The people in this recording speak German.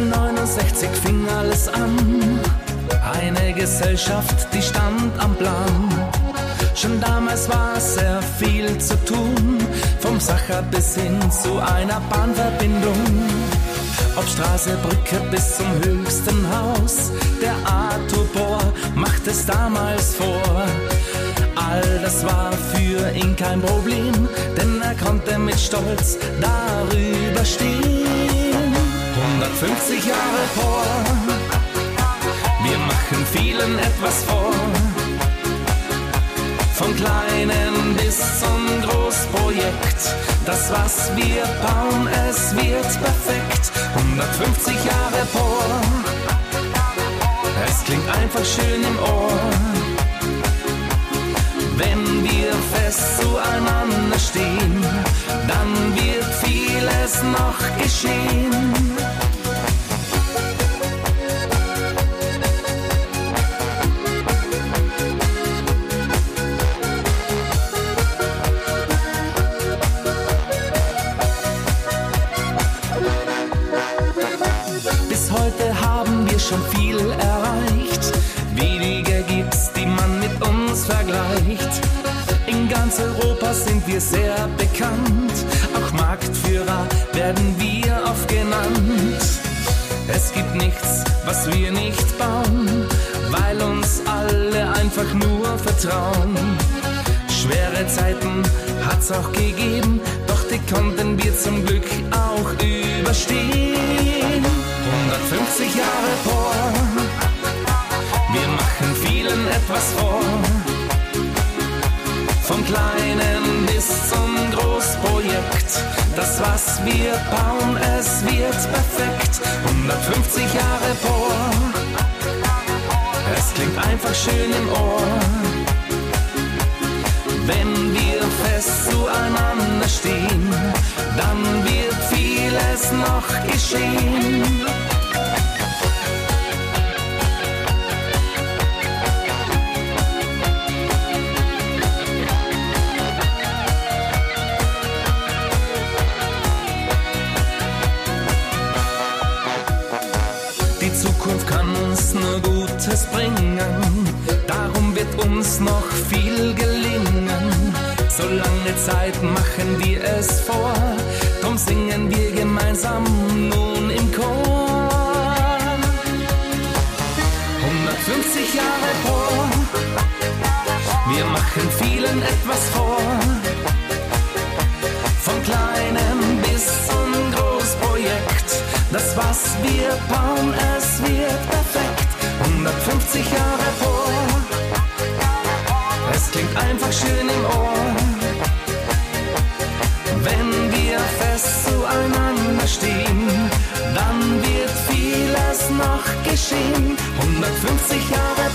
1969 fing alles an. Eine Gesellschaft, die stand am Plan. Schon damals war sehr viel zu tun, vom Sacher bis hin zu einer Bahnverbindung. Ob Straße, Brücke bis zum höchsten Haus, der Arthur Bohr macht es damals vor. All das war für ihn kein Problem, denn er konnte mit Stolz darüber stehen. 150 Jahre vor, wir machen vielen etwas vor. Von kleinen bis zum Großprojekt, das was wir bauen, es wird perfekt. 150 Jahre vor, es klingt einfach schön im Ohr. Wenn wir fest zueinander stehen, dann wird vieles noch geschehen. Heute haben wir schon viel erreicht. Wenige gibt's, die man mit uns vergleicht. In ganz Europa sind wir sehr bekannt. Auch Marktführer werden wir oft genannt. Es gibt nichts, was wir nicht bauen, weil uns alle einfach nur vertrauen. Schwere Zeiten hat's auch gegeben, doch die konnten wir zum Glück auch überstehen. Vielen etwas vor. Vom kleinen bis zum Großprojekt, das was wir bauen, es wird perfekt. 150 Jahre vor, es klingt einfach schön im Ohr. Wenn wir fest zueinander stehen, dann wird vieles noch geschehen. Zukunft kann uns nur Gutes bringen, darum wird uns noch viel gelingen. So lange Zeit machen wir es vor, drum singen wir gemeinsam nun im Chor. 150 Jahre vor, wir machen vielen etwas vor. Von kleinem bis zum das was wir bauen, es wird perfekt. 150 Jahre vor, es klingt einfach schön im Ohr. Wenn wir fest zueinander stehen, dann wird vieles noch geschehen. 150 Jahre